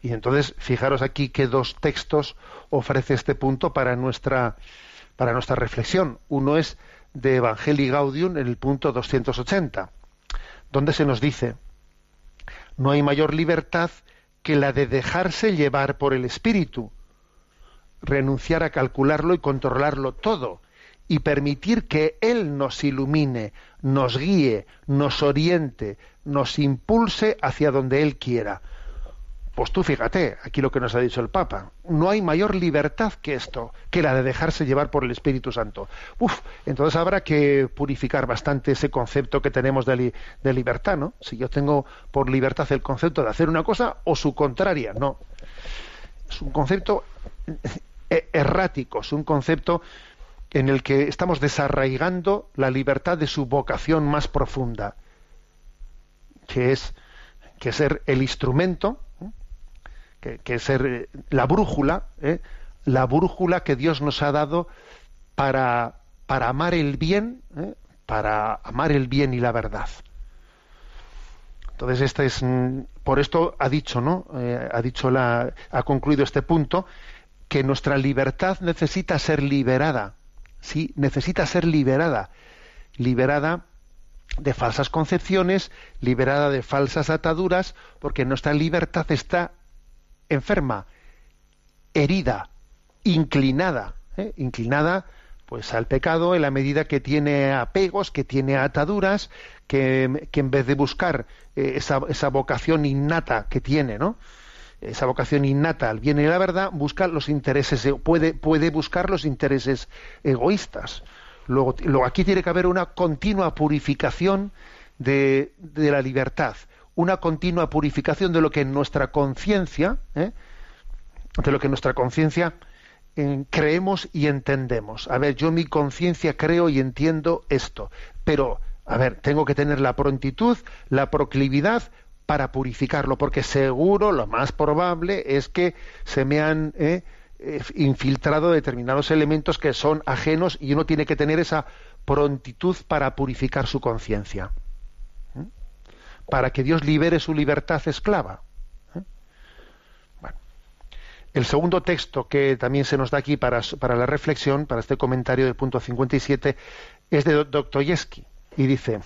Y entonces, fijaros aquí que dos textos ofrece este punto para nuestra, para nuestra reflexión. Uno es de Evangelii Gaudium en el punto 280, donde se nos dice, no hay mayor libertad que la de dejarse llevar por el Espíritu, renunciar a calcularlo y controlarlo todo, y permitir que Él nos ilumine, nos guíe, nos oriente, nos impulse hacia donde Él quiera. Pues tú fíjate, aquí lo que nos ha dicho el Papa, no hay mayor libertad que esto, que la de dejarse llevar por el Espíritu Santo. Uf, entonces habrá que purificar bastante ese concepto que tenemos de, de libertad, ¿no? Si yo tengo por libertad el concepto de hacer una cosa o su contraria, no. Es un concepto eh, errático, es un concepto en el que estamos desarraigando la libertad de su vocación más profunda, que es que ser el instrumento, que, es ser eh, la brújula, ¿eh? la brújula que Dios nos ha dado para, para amar el bien, ¿eh? para amar el bien y la verdad. Entonces, este es mm, por esto ha dicho, ¿no? ha dicho la, ha concluido este punto que nuestra libertad necesita ser liberada sí necesita ser liberada, liberada de falsas concepciones, liberada de falsas ataduras, porque nuestra libertad está enferma, herida, inclinada, ¿eh? inclinada pues al pecado en la medida que tiene apegos, que tiene ataduras, que, en vez de buscar eh, esa, esa, vocación innata que tiene, ¿no? Esa vocación innata al bien y la verdad, busca los intereses, puede, puede buscar los intereses egoístas. Luego, aquí tiene que haber una continua purificación de, la libertad, una continua purificación de lo que nuestra conciencia, ¿eh? de lo que nuestra conciencia eh, creemos y entendemos. A ver, yo mi conciencia creo y entiendo esto, pero, a ver, tengo que tener la prontitud, la proclividad para purificarlo, porque seguro lo más probable es que se me han eh, eh, infiltrado determinados elementos que son ajenos y uno tiene que tener esa prontitud para purificar su conciencia, para que Dios libere su libertad esclava. Bueno. El segundo texto que también se nos da aquí para, para la reflexión, para este comentario del punto 57, es de Dostoyevsky y dice,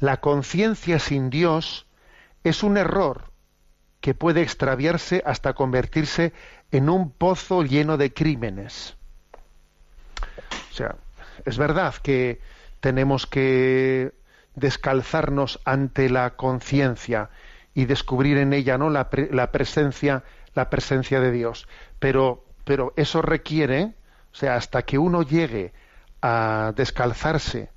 la conciencia sin Dios es un error que puede extraviarse hasta convertirse en un pozo lleno de crímenes. O sea, es verdad que tenemos que descalzarnos ante la conciencia y descubrir en ella no la, presencia la presencia de Dios pero pero eso requiere o sea hasta que uno llegue a descalzarse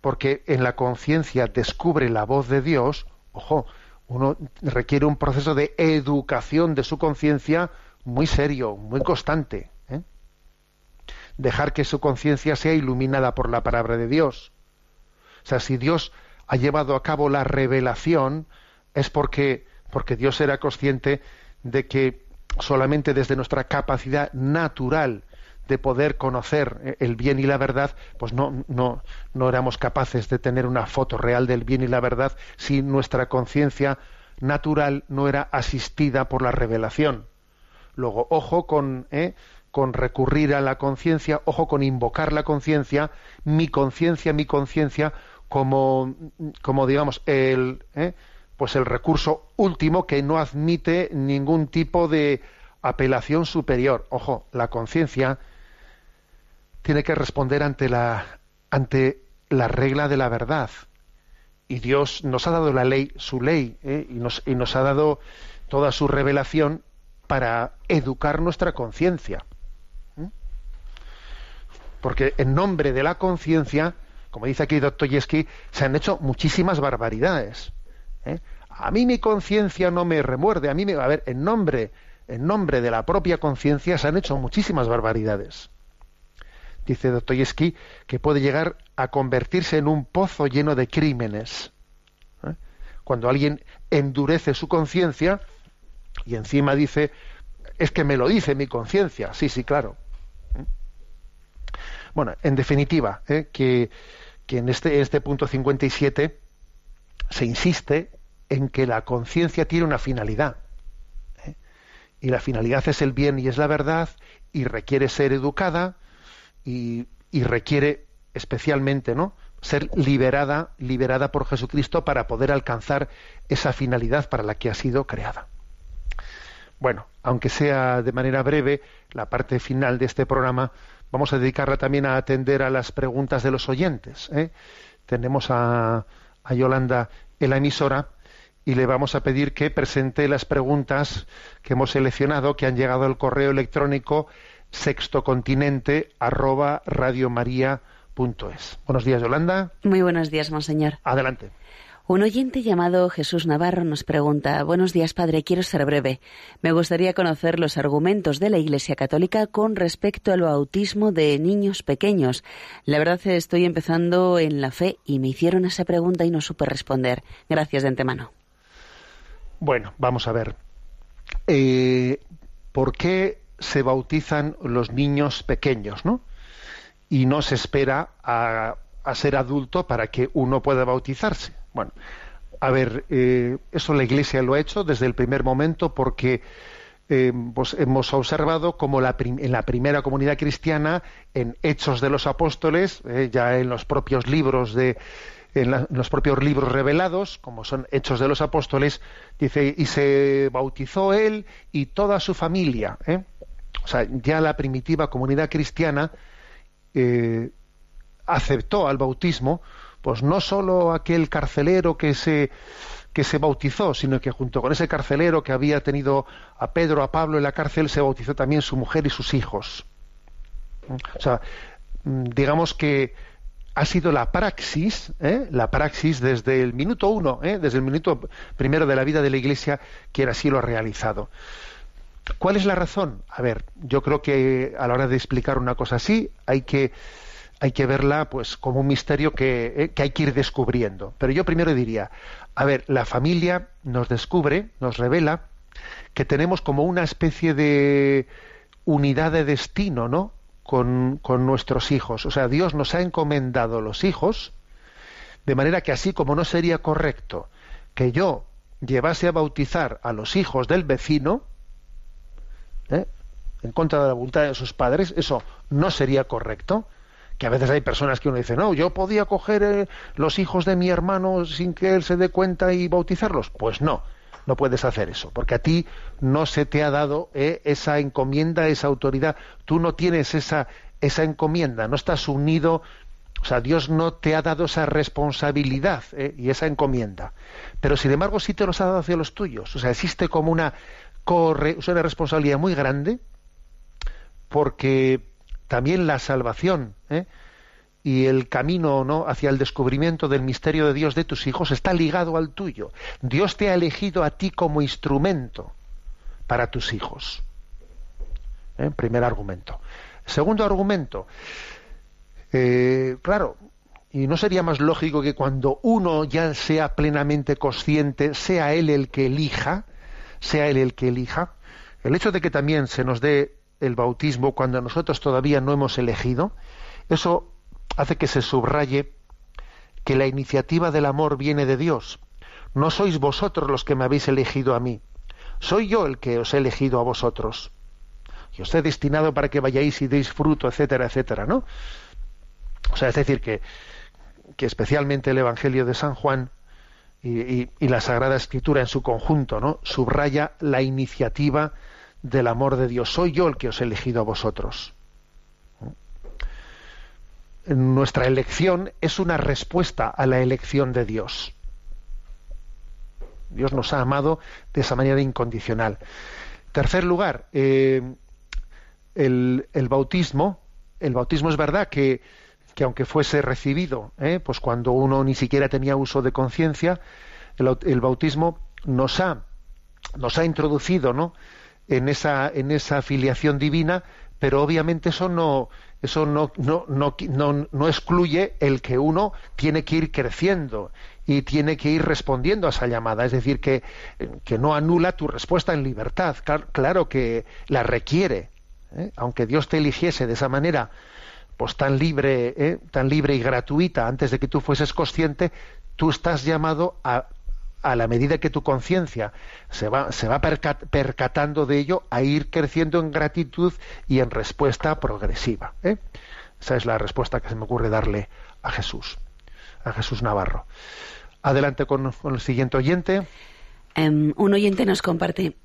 porque en la conciencia descubre la voz de Dios ojo uno requiere un proceso de educación de su conciencia muy serio muy constante ¿eh? dejar que su conciencia sea iluminada por la palabra de Dios o sea si Dios ha llevado a cabo la revelación es porque, porque Dios era consciente de que solamente desde nuestra capacidad natural de poder conocer el bien y la verdad, pues no, no, no éramos capaces de tener una foto real del bien y la verdad si nuestra conciencia natural no era asistida por la revelación. Luego, ojo con, ¿eh? con recurrir a la conciencia, ojo con invocar la conciencia, mi conciencia, mi conciencia, como, como digamos, el, ¿eh? pues el recurso último que no admite ningún tipo de apelación superior. Ojo, la conciencia tiene que responder ante la ante la regla de la verdad. Y Dios nos ha dado la ley, su ley, ¿eh? y, nos, y nos ha dado toda su revelación para educar nuestra conciencia. ¿Mm? Porque en nombre de la conciencia, como dice aquí Dostoyevsky, se han hecho muchísimas barbaridades. ¿eh? A mí mi conciencia no me remuerde, a mí me... A ver, en nombre, en nombre de la propia conciencia se han hecho muchísimas barbaridades. Dice Dostoyevsky que puede llegar a convertirse en un pozo lleno de crímenes. ¿eh? Cuando alguien endurece su conciencia y encima dice, es que me lo dice mi conciencia. Sí, sí, claro. ¿eh? Bueno, en definitiva, que, que, en este, este punto 57 se insiste en que la conciencia tiene una finalidad. ¿eh? Y la finalidad es el bien y es la verdad, y requiere ser educada, y, requiere especialmente, ¿no? ser liberada, liberada por Jesucristo para poder alcanzar esa finalidad para la que ha sido creada. Bueno, aunque sea de manera breve, la parte final de este programa vamos a dedicarla también a atender a las preguntas de los oyentes. ¿eh? Tenemos a, a Yolanda en la emisora y le vamos a pedir que presente las preguntas que hemos seleccionado, que han llegado al correo electrónico sextocontinente arroba Buenos días, Yolanda. Muy buenos días, monseñor. Adelante. Un oyente llamado Jesús Navarro nos pregunta, Buenos días, padre, quiero ser breve. Me gustaría conocer los argumentos de la Iglesia Católica con respecto al bautismo de niños pequeños. La verdad estoy empezando en la fe y me hicieron esa pregunta y no supe responder. Gracias de antemano. Bueno, vamos a ver. Eh, ¿Por qué se bautizan los niños pequeños, no? Y no se espera a, ser adulto para que uno pueda bautizarse. Bueno, a ver, eh, eso la Iglesia lo ha hecho desde el primer momento porque eh, pues hemos observado como la en la primera comunidad cristiana, en Hechos de los Apóstoles, ya en los propios libros de, en, los propios libros revelados, como son Hechos de los Apóstoles, dice, y se bautizó él y toda su familia. ¿eh? O sea, ya la primitiva comunidad cristiana eh, aceptó al bautismo, pues no solo aquel carcelero que se que se bautizó, sino que junto con ese carcelero que había tenido a Pedro, a Pablo en la cárcel, se bautizó también su mujer y sus hijos. O sea, mm, digamos que ha sido la praxis, ¿eh? la praxis desde el minuto uno, ¿eh? desde el minuto primero de la vida de la Iglesia, quien así lo ha realizado. ¿Cuál es la razón? A ver, yo creo que a la hora de explicar una cosa así hay que hay que verla pues como un misterio que, ¿eh? que hay que ir descubriendo. Pero yo primero diría, a ver, la familia nos descubre, nos revela que tenemos como una especie de unidad de destino, ¿no? Con, nuestros hijos. O sea, Dios nos ha encomendado los hijos, de manera que así como no sería correcto que yo llevase a bautizar a los hijos del vecino, ¿eh? en contra de la voluntad de sus padres, eso no sería correcto. Que a veces hay personas que uno dice, no, yo podía coger eh, los hijos de mi hermano sin que él se dé cuenta y bautizarlos. Pues no, no puedes hacer eso, porque a ti no se te ha dado eh, esa encomienda, esa autoridad, tú no tienes esa, esa encomienda, no estás unido, o sea, Dios no te ha dado esa responsabilidad ¿eh? y esa encomienda. Pero sin embargo sí te los ha dado hacia los tuyos. O sea, existe como una, corre, una responsabilidad muy grande porque también la salvación ¿eh? Y el camino ¿no? hacia el descubrimiento del misterio de Dios de tus hijos está ligado al tuyo. Dios te ha elegido a ti como instrumento para tus hijos. ¿Eh? Primer argumento. Segundo argumento, eh, claro, y no sería más lógico que cuando uno ya sea plenamente consciente, sea él el que elija, sea él el que elija, el hecho de que también se nos dé el bautismo cuando nosotros todavía no hemos elegido, eso hace que se subraye que la iniciativa del amor viene de Dios. No sois vosotros los que me habéis elegido a mí, soy yo el que os he elegido a vosotros. Y os he destinado para que vayáis y deis fruto, etcétera, etcétera, ¿no? O sea, es decir, que, que especialmente el Evangelio de San Juan y, y, la Sagrada Escritura en su conjunto, ¿no? Subraya la iniciativa del amor de Dios. Soy yo el que os he elegido a vosotros. Nuestra elección es una respuesta a la elección de Dios. Dios nos ha amado de esa manera incondicional. Tercer lugar, eh, el, bautismo. El bautismo es verdad que, que aunque fuese recibido, eh, pues cuando uno ni siquiera tenía uso de conciencia, el, bautismo nos ha, nos ha introducido, ¿no? en esa, en esa filiación divina, pero obviamente eso no, eso no, no, no, no, excluye el que uno tiene que ir creciendo y tiene que ir respondiendo a esa llamada. Es decir, que, que no anula tu respuesta en libertad. Claro, que la requiere. ¿eh? Aunque Dios te eligiese de esa manera, pues tan libre, ¿eh? tan libre y gratuita antes de que tú fueses consciente, tú estás llamado a a la medida que tu conciencia se va, se va percatando de ello, a ir creciendo en gratitud y en respuesta progresiva. ¿eh? Esa es la respuesta que se me ocurre darle a Jesús, a Jesús Navarro. Adelante con, el siguiente oyente. Em, un oyente nos comparte.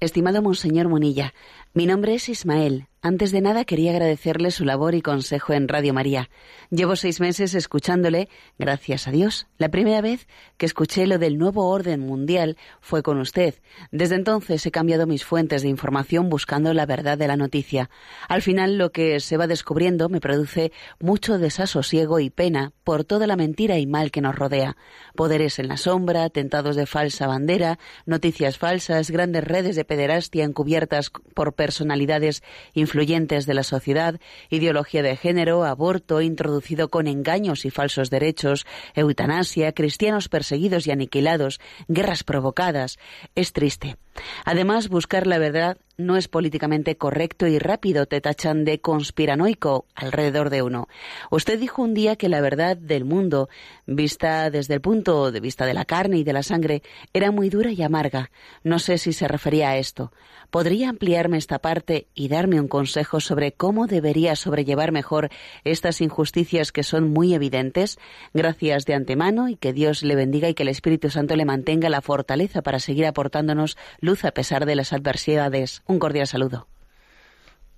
Estimado Monseñor Munilla, mi nombre es Ismael. Antes de nada quería agradecerle su labor y consejo en Radio María. Llevo seis meses escuchándole, gracias a Dios. La primera vez que escuché lo del nuevo orden mundial fue con usted. Desde entonces he cambiado mis fuentes de información buscando la verdad de la noticia. Al final lo que se va descubriendo me produce mucho desasosiego y pena por toda la mentira y mal que nos rodea. Poderes en la sombra, tentados de falsa bandera, noticias falsas, grandes redes de pederastia encubiertas por personalidades influyentes de la sociedad, ideología de género, aborto introducido con engaños y falsos derechos, eutanasia, cristianos perseguidos y aniquilados, guerras provocadas. Es triste. Además, buscar la verdad no es políticamente correcto y rápido, te tachan de conspiranoico alrededor de uno. Usted dijo un día que la verdad del mundo, vista desde el punto de vista de la carne y de la sangre, era muy dura y amarga. No sé si se refería a esto. ¿Podría ampliarme esta parte y darme un consejo sobre cómo debería sobrellevar mejor estas injusticias que son muy evidentes? Gracias de antemano y que Dios le bendiga y que el Espíritu Santo le mantenga la fortaleza para seguir aportándonos luz a pesar de las adversidades. Un cordial saludo.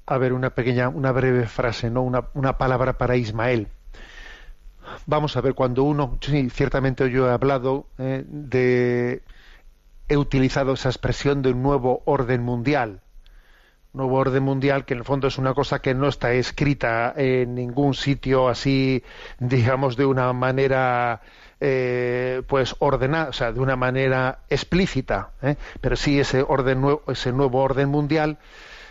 A ver, una pequeña, una breve frase, ¿no? Una, una palabra para Ismael. Vamos a ver, cuando uno, sí, ciertamente yo he hablado eh, de, he utilizado esa expresión de un nuevo orden mundial. Nuevo orden mundial que en el fondo es una cosa que no está escrita en ningún sitio así, digamos, de una manera eh, pues ordenar, o sea, de una manera explícita, ¿eh? pero sí ese orden nuevo, ese nuevo orden mundial,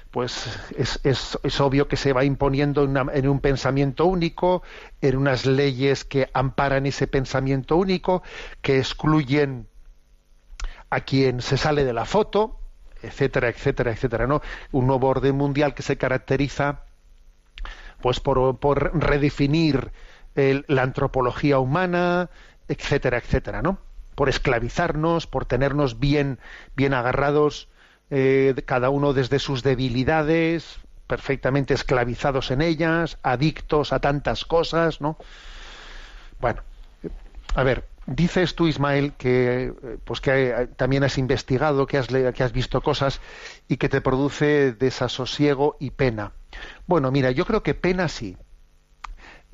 pues es, es, es obvio que se va imponiendo en, un pensamiento único, en unas leyes que amparan ese pensamiento único, que excluyen a quien se sale de la foto, etcétera, etcétera, etcétera, ¿no? Un nuevo orden mundial que se caracteriza pues por, por redefinir la antropología humana, etcétera, etcétera, ¿no? Por esclavizarnos, por tenernos bien, bien agarrados, eh, cada uno desde sus debilidades, perfectamente esclavizados en ellas, adictos a tantas cosas, ¿no? Bueno, a ver, dices tú, Ismael, que pues que también has investigado, que has, que has visto cosas y que te produce desasosiego y pena. Bueno, mira, yo creo que pena sí,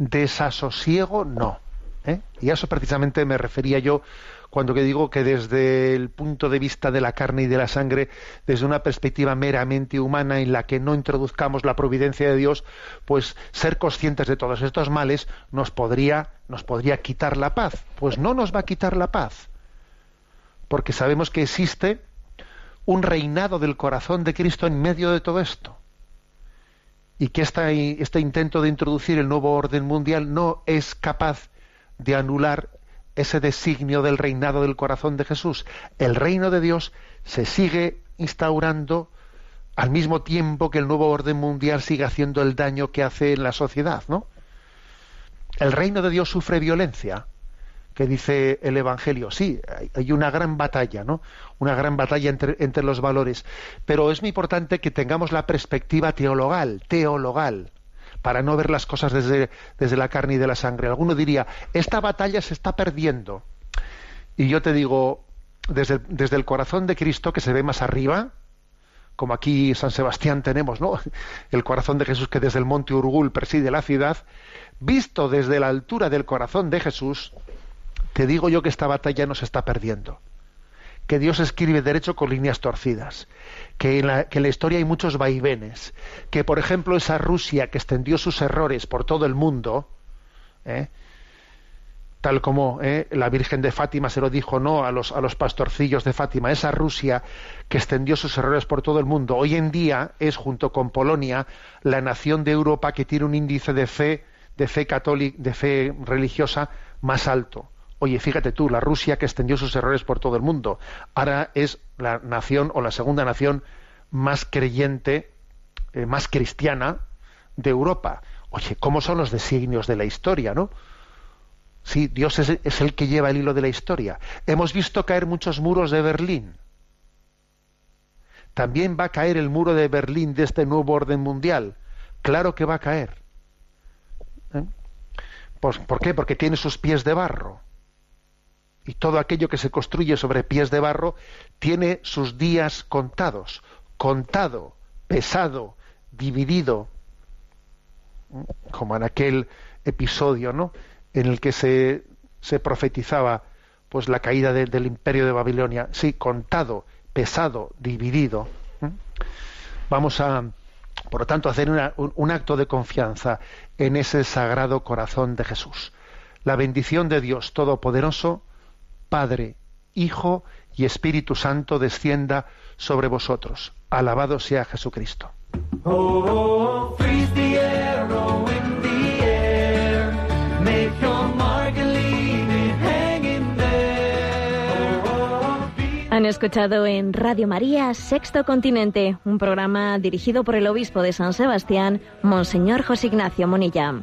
Desasosiego, no. ¿Eh? Y a eso precisamente me refería yo cuando digo que desde el punto de vista de la carne y de la sangre, desde una perspectiva meramente humana en la que no introduzcamos la providencia de Dios, pues ser conscientes de todos estos males nos podría, nos podría quitar la paz. Pues no nos va a quitar la paz, porque sabemos que existe un reinado del corazón de Cristo en medio de todo esto. Y que este intento de introducir el nuevo orden mundial no es capaz de anular ese designio del reinado del corazón de Jesús. El reino de Dios se sigue instaurando al mismo tiempo que el nuevo orden mundial sigue haciendo el daño que hace en la sociedad, ¿no? El reino de Dios sufre violencia, que dice el Evangelio. Sí, hay una gran batalla, ¿no? Una gran batalla entre, entre los valores. Pero es muy importante que tengamos la perspectiva teologal, teologal para no ver las cosas desde, desde la carne y de la sangre. Alguno diría, esta batalla se está perdiendo. Y yo te digo, desde, desde el corazón de Cristo, que se ve más arriba, como aquí San Sebastián tenemos, ¿no? El corazón de Jesús que desde el monte Urgul preside la ciudad, visto desde la altura del corazón de Jesús, te digo yo que esta batalla no se está perdiendo. Que Dios escribe derecho con líneas torcidas que en, la, historia hay muchos vaivenes, que por ejemplo esa Rusia que extendió sus errores por todo el mundo, ¿eh? tal como ¿eh? la Virgen de Fátima se lo dijo no a los, a los pastorcillos de Fátima, esa Rusia que extendió sus errores por todo el mundo, hoy en día es junto con Polonia la nación de Europa que tiene un índice de fe, de fe católica, de fe religiosa más alto. Oye, fíjate tú, la Rusia que extendió sus errores por todo el mundo, ahora es la nación o la segunda nación más creyente, eh, más cristiana de Europa. Oye, ¿cómo son los designios de la historia, no? Sí, Dios es, el que lleva el hilo de la historia. Hemos visto caer muchos muros de Berlín. También va a caer el muro de Berlín de este nuevo orden mundial. Claro que va a caer. ¿Eh? Pues, ¿Por qué? Porque tiene sus pies de barro y todo aquello que se construye sobre pies de barro tiene sus días contados, contado, pesado, dividido, como en aquel episodio, ¿no? En el que se, se profetizaba pues la caída del imperio de Babilonia, sí, contado, pesado, dividido. Vamos a, por lo tanto, hacer un acto de confianza en ese sagrado corazón de Jesús. La bendición de Dios Todopoderoso, Padre, Hijo y Espíritu Santo descienda sobre vosotros. Alabado sea Jesucristo. Han escuchado en Radio María Sexto Continente, un programa dirigido por el obispo de San Sebastián, Monseñor José Ignacio Monilla.